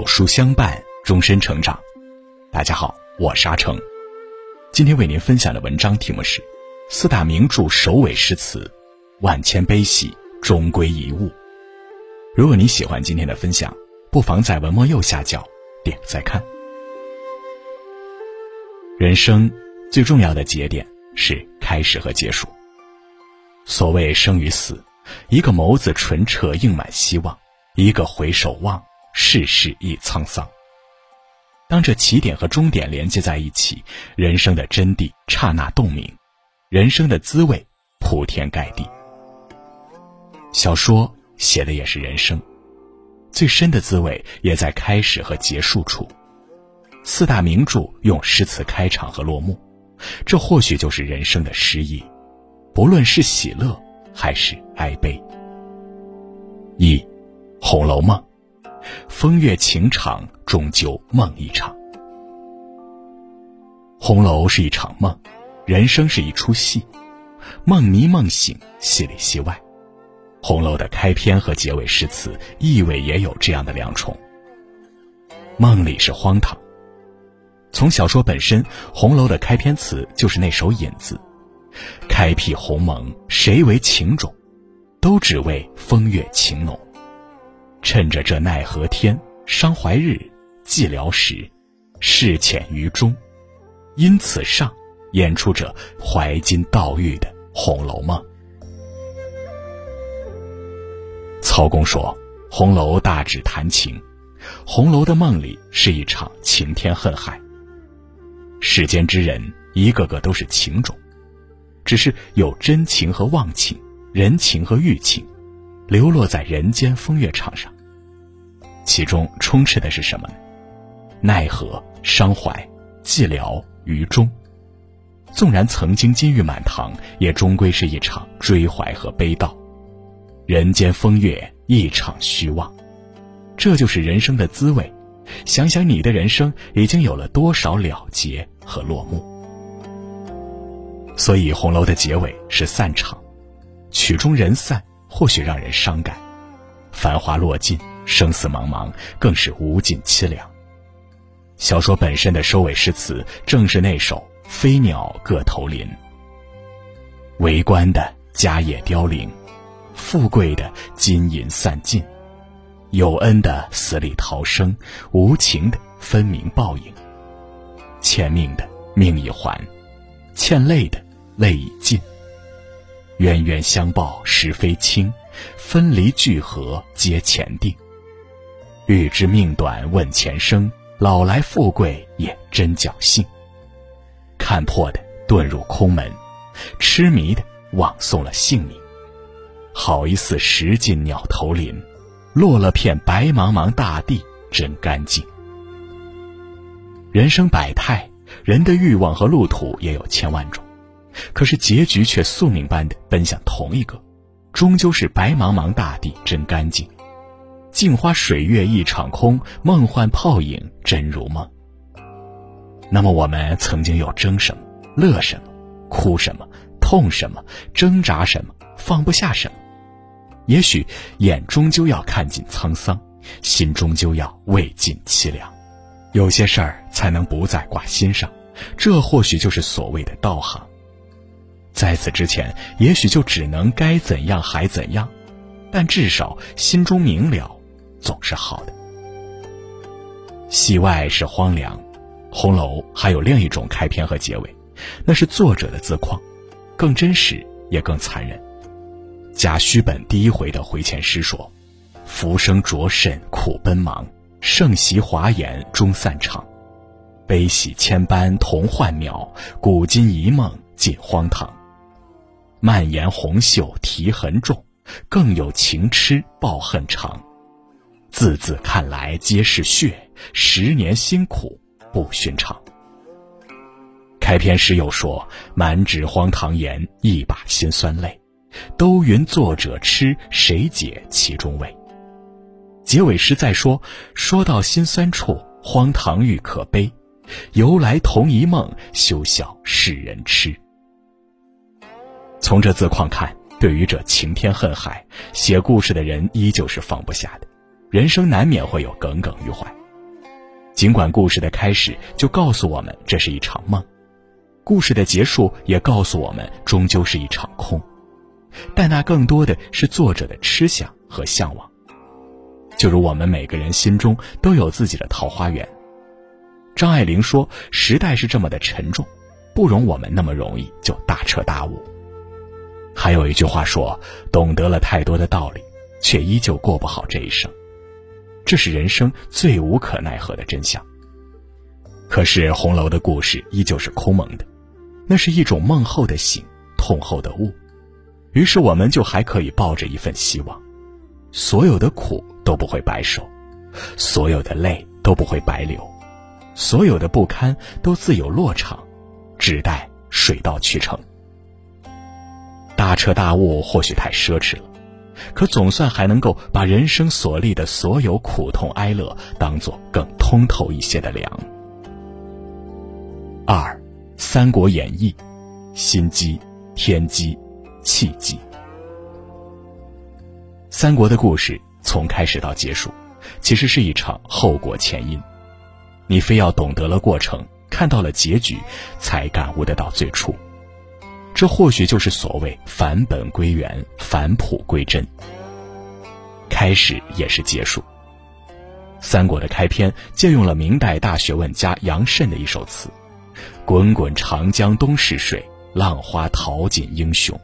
有书相伴，终身成长。大家好，我是阿成。今天为您分享的文章题目是《四大名著首尾诗词》，万千悲喜终归一物。如果你喜欢今天的分享，不妨在文末右下角点个再看。人生最重要的节点是开始和结束。所谓生与死，一个眸子纯澈映满希望，一个回首望。世事亦沧桑。当这起点和终点连接在一起，人生的真谛刹那洞明，人生的滋味铺天盖地。小说写的也是人生，最深的滋味也在开始和结束处。四大名著用诗词开场和落幕，这或许就是人生的诗意，不论是喜乐还是哀悲。一，《红楼梦》。风月情场，终究梦一场。红楼是一场梦，人生是一出戏，梦迷梦醒，戏里戏外。红楼的开篇和结尾诗词，意味也有这样的两重。梦里是荒唐。从小说本身，红楼的开篇词就是那首引子：“开辟鸿蒙，谁为情种？都只为风月情浓。”趁着这奈何天，伤怀日，寂寥时，事浅于中，因此上演出这怀金悼玉的《红楼梦》。曹公说：“红楼大指谈情，红楼的梦里是一场情天恨海。世间之人一个个都是情种，只是有真情和妄情，人情和欲情。”流落在人间风月场上，其中充斥的是什么？奈何、伤怀、寂寥、余中。纵然曾经金玉满堂，也终归是一场追怀和悲悼。人间风月，一场虚妄。这就是人生的滋味。想想你的人生，已经有了多少了结和落幕？所以红楼的结尾是散场，曲终人散。或许让人伤感，繁华落尽，生死茫茫，更是无尽凄凉。小说本身的收尾诗词，正是那首《飞鸟各投林》。为官的家业凋零，富贵的金银散尽，有恩的死里逃生，无情的分明报应。欠命的命已还，欠泪的泪已尽。冤冤相报实非轻，分离聚合皆前定。欲知命短问前生，老来富贵也真侥幸。看破的遁入空门，痴迷的枉送了性命。好一似石进鸟头林，落了片白茫茫大地真干净。人生百态，人的欲望和路途也有千万种。可是结局却宿命般的奔向同一个，终究是白茫茫大地真干净，镜花水月一场空，梦幻泡影真如梦。那么我们曾经又争什么，乐什么，哭什么，痛什么，挣扎什么，放不下什么？也许眼终究要看尽沧桑，心终究要未尽凄凉，有些事儿才能不再挂心上，这或许就是所谓的道行。在此之前，也许就只能该怎样还怎样，但至少心中明了，总是好的。戏外是荒凉，红楼还有另一种开篇和结尾，那是作者的自况，更真实也更残忍。贾诩本第一回的回前诗说：“浮生着甚苦奔忙，盛席华筵终散场，悲喜千般同幻渺，古今一梦尽荒唐。”蔓延红袖啼痕重，更有情痴报恨长。字字看来皆是血，十年辛苦不寻常。开篇时又说：“满纸荒唐言，一把辛酸泪。都云作者痴，谁解其中味？”结尾时再说：“说到心酸处，荒唐欲可悲。由来同一梦，休笑世人痴。”从这字况看，对于这情天恨海，写故事的人依旧是放不下的，人生难免会有耿耿于怀。尽管故事的开始就告诉我们这是一场梦，故事的结束也告诉我们终究是一场空，但那更多的是作者的痴想和向往。就如我们每个人心中都有自己的桃花源。张爱玲说：“时代是这么的沉重，不容我们那么容易就大彻大悟。”还有一句话说：“懂得了太多的道理，却依旧过不好这一生。”这是人生最无可奈何的真相。可是红楼的故事依旧是空蒙的，那是一种梦后的醒，痛后的悟。于是我们就还可以抱着一份希望：所有的苦都不会白受，所有的泪都不会白流，所有的不堪都自有落场，只待水到渠成。大彻大悟或许太奢侈了。可总算还能够把人生所历的所有苦痛哀乐当做更通透一些的凉。二，《三国演义》，心机、天机、契机。三国的故事从开始到结束，其实是一场后果前因。你非要懂得了过程，看到了结局，才感悟得到最初。这或许就是所谓返本归元、返璞归真。开始也是结束。三国的开篇借用了明代大学问家杨慎的一首词：“滚滚长江东逝水，浪花淘尽英雄。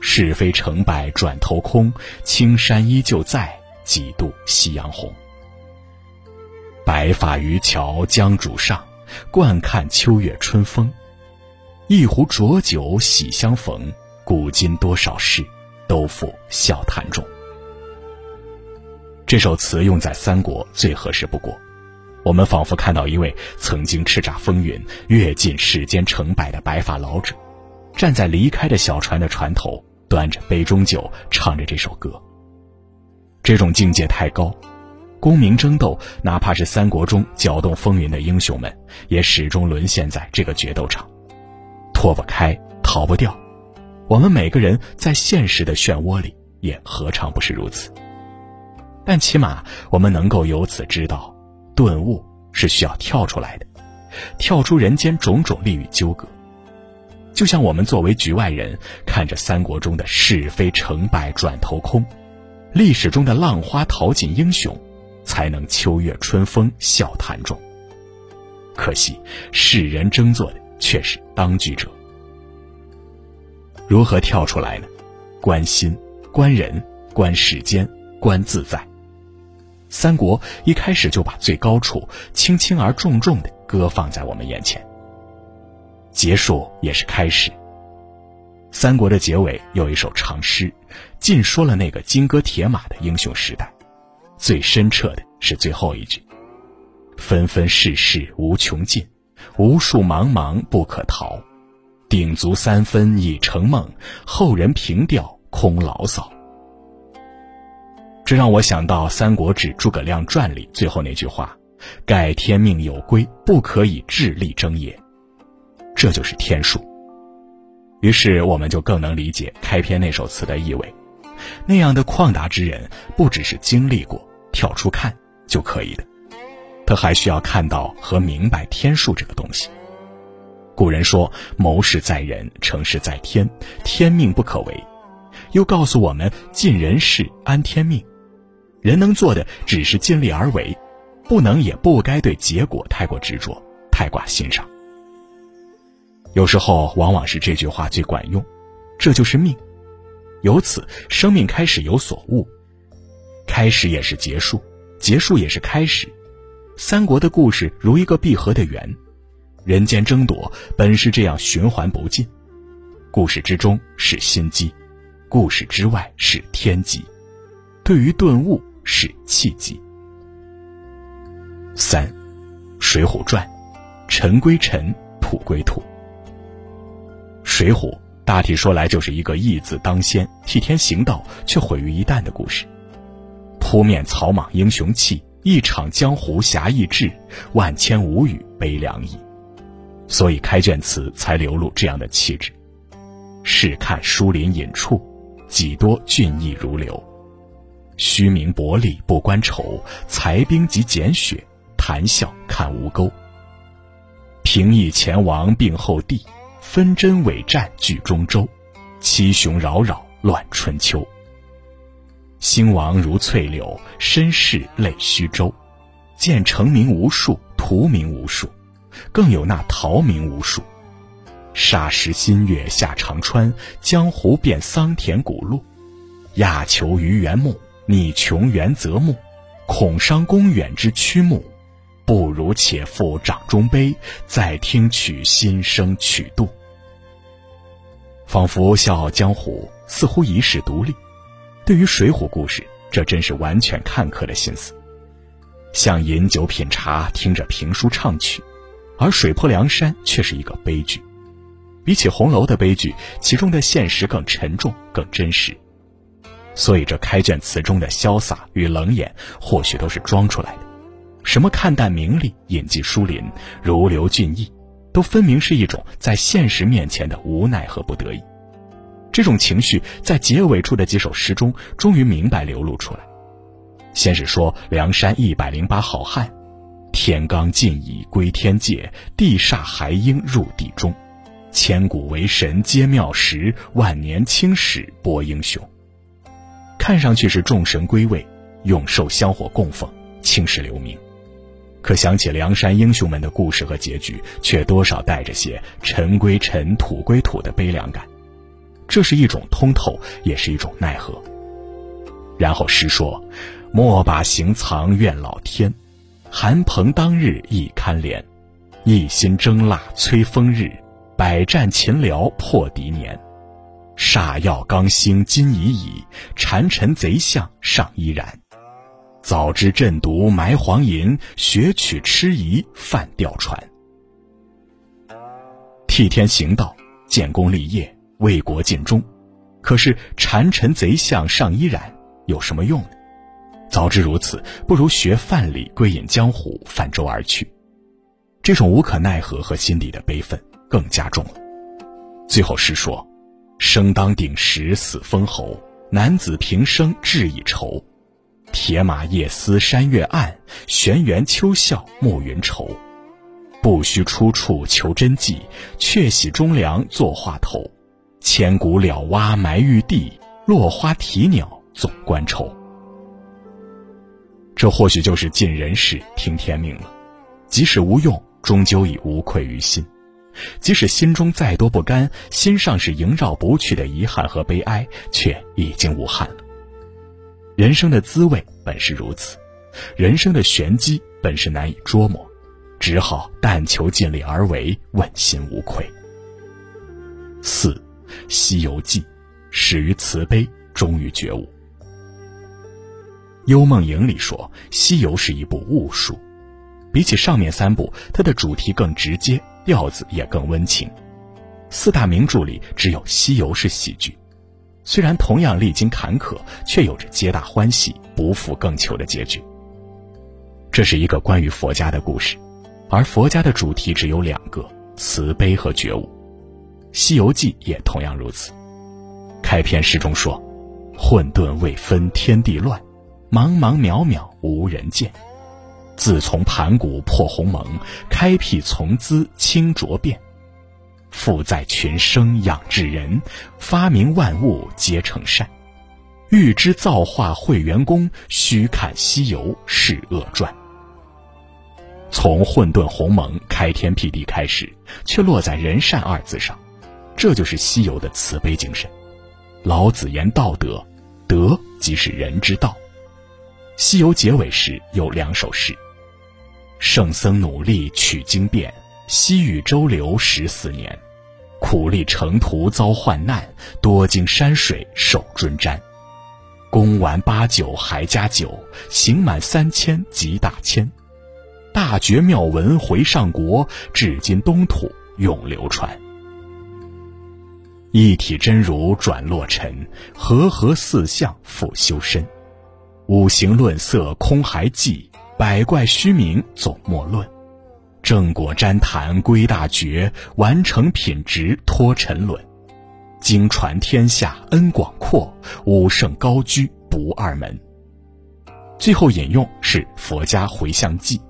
是非成败转头空，青山依旧在，几度夕阳红。白发渔樵江渚上，惯看秋月春风。”一壶浊酒喜相逢，古今多少事，都付笑谈中。这首词用在三国最合适不过。我们仿佛看到一位曾经叱咤风云、阅尽世间成败的白发老者，站在离开的小船的船头，端着杯中酒，唱着这首歌。这种境界太高，功名争斗，哪怕是三国中搅动风云的英雄们，也始终沦陷在这个决斗场。脱不开，逃不掉。我们每个人在现实的漩涡里，也何尝不是如此？但起码我们能够由此知道，顿悟是需要跳出来的，跳出人间种种利与纠葛。就像我们作为局外人，看着三国中的是非成败转头空，历史中的浪花淘尽英雄，才能秋月春风笑谈中。可惜世人争做的。却是当局者，如何跳出来呢？观心、观人、观世间、观自在。三国一开始就把最高处轻轻而重重的搁放在我们眼前。结束也是开始。三国的结尾有一首长诗，尽说了那个金戈铁马的英雄时代。最深彻的是最后一句：“纷纷世事无穷尽。”无数茫茫不可逃，鼎足三分已成梦，后人凭吊空牢骚。这让我想到《三国志·诸葛亮传》里最后那句话：“盖天命有归，不可以智力争也。”这就是天数。于是我们就更能理解开篇那首词的意味。那样的旷达之人，不只是经历过，跳出看就可以的。他还需要看到和明白天数这个东西。古人说：“谋事在人，成事在天，天命不可违。”又告诉我们：“尽人事，安天命。”人能做的只是尽力而为，不能也不该对结果太过执着，太挂心上。有时候，往往是这句话最管用。这就是命。由此，生命开始有所悟。开始也是结束，结束也是开始。三国的故事如一个闭合的圆，人间争夺本是这样循环不尽。故事之中是心机，故事之外是天机，对于顿悟是契机。三，《水浒传》，尘归尘，土归土。水浒大体说来就是一个义字当先、替天行道却毁于一旦的故事，扑面草莽英雄气。一场江湖侠义志，万千无语悲凉意，所以开卷词才流露这样的气质。试看疏林隐处，几多俊逸如流。虚名薄利不关愁，才兵及简雪，谈笑看吴钩。平易前王并后帝，分真伪战聚中州。七雄扰扰乱春秋。兴亡如翠柳，身世泪虚舟。见成名无数，图名无数，更有那逃名无数。霎时新月下长川，江湖变桑田古路。亚求于原木，你穷原则木。恐伤公远之曲目，不如且赴掌中杯，再听取心声曲度。仿佛笑傲江湖，似乎遗世独立。对于水浒故事，这真是完全看客的心思。像饮酒品茶，听着评书唱曲，而水泊梁山却是一个悲剧。比起红楼的悲剧，其中的现实更沉重、更真实。所以，这开卷词中的潇洒与冷眼，或许都是装出来的。什么看淡名利、隐迹疏林、如流俊逸，都分明是一种在现实面前的无奈和不得已。这种情绪在结尾处的几首诗中，终于明白流露出来。先是说梁山一百零八好汉，天罡尽已归天界，地煞还应入地中，千古为神皆妙时，万年青史播英雄。看上去是众神归位，永寿香火供奉，青史留名。可想起梁山英雄们的故事和结局，却多少带着些尘归尘，土归土的悲凉感。这是一种通透，也是一种奈何。然后诗说：“莫把行藏怨老天，韩鹏当日亦堪怜。一心争蜡催风日，百战秦辽破敌年。煞药刚兴今已矣，谗臣贼相尚依然。早知鸩毒埋黄银，学取痴疑犯吊船。替天行道，建功立业。”为国尽忠，可是谗臣贼相尚依然，有什么用呢？早知如此，不如学范蠡归隐江湖，泛舟而去。这种无可奈何和心底的悲愤更加重了。最后诗说：“生当鼎食死封侯，男子平生志已酬。铁马夜思山月暗，玄猿秋啸暮云愁。不须出处求真迹，却喜忠良作画头。”千古了蛙埋玉地，落花啼鸟总关愁。这或许就是尽人事听天命了。即使无用，终究已无愧于心；即使心中再多不甘，心上是萦绕不去的遗憾和悲哀，却已经无憾了。人生的滋味本是如此，人生的玄机本是难以捉摸，只好但求尽力而为，问心无愧。四。《西游记》始于慈悲，终于觉悟。《幽梦影》里说，《西游》是一部悟书，比起上面三部，它的主题更直接，调子也更温情。四大名著里，只有《西游》是喜剧，虽然同样历经坎坷，却有着皆大欢喜、不负更求的结局。这是一个关于佛家的故事，而佛家的主题只有两个：慈悲和觉悟。《西游记》也同样如此。开篇诗中说：“混沌未分天地乱，茫茫渺渺无人见。自从盘古破鸿蒙，开辟从兹清浊变。复在群生养至人，发明万物皆成善。欲知造化会元功，须看西游是恶传。”从混沌鸿蒙开天辟地开始，却落在仁善二字上。这就是西游的慈悲精神。老子言道德，德即是人之道。西游结尾时有两首诗：圣僧努力取经变，西域周流十四年，苦力成途遭患难，多经山水受谆瞻。功完八九还加九，行满三千即大千。大觉妙文回上国，至今东土永流传。一体真如转落尘，和合四相复修身。五行论色空还寂，百怪虚名总莫论。正果瞻坛归大觉，完成品质脱沉沦。经传天下恩广阔，武圣高居不二门。最后引用是佛家回向记，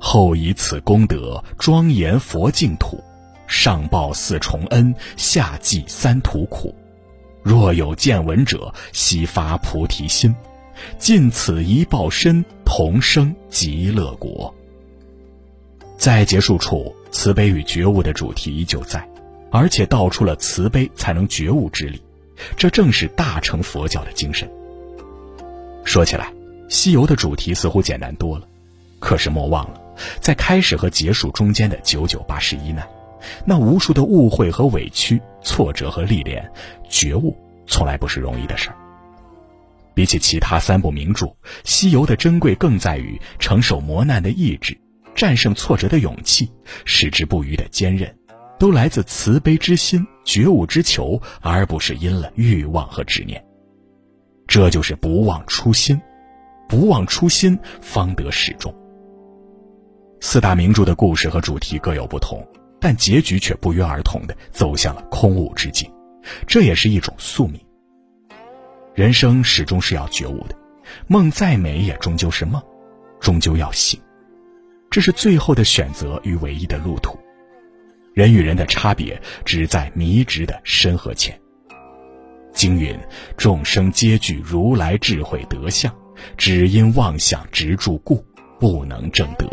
后以此功德庄严佛净土，上报四重恩，下济三途苦。若有见闻者，悉发菩提心，尽此一报身，同生极乐国。在结束处，慈悲与觉悟的主题依旧在，而且道出了慈悲才能觉悟之理，这正是大乘佛教的精神。说起来，西游的主题似乎简单多了，可是莫忘了，在开始和结束中间的九九八十一难。那无数的误会和委屈、挫折和历练，觉悟从来不是容易的事儿。比起其他三部名著，《西游》的珍贵更在于承受磨难的意志、战胜挫折的勇气、矢志不渝的坚韧，都来自慈悲之心、觉悟之求，而不是因了欲望和执念。这就是不忘初心，不忘初心，方得始终。四大名著的故事和主题各有不同。但结局却不约而同的走向了空无之境，这也是一种宿命。人生始终是要觉悟的，梦再美也终究是梦，终究要醒，这是最后的选择与唯一的路途。人与人的差别只在迷执的深和浅。经云：众生皆具如来智慧德相，只因妄想执著故，不能正德。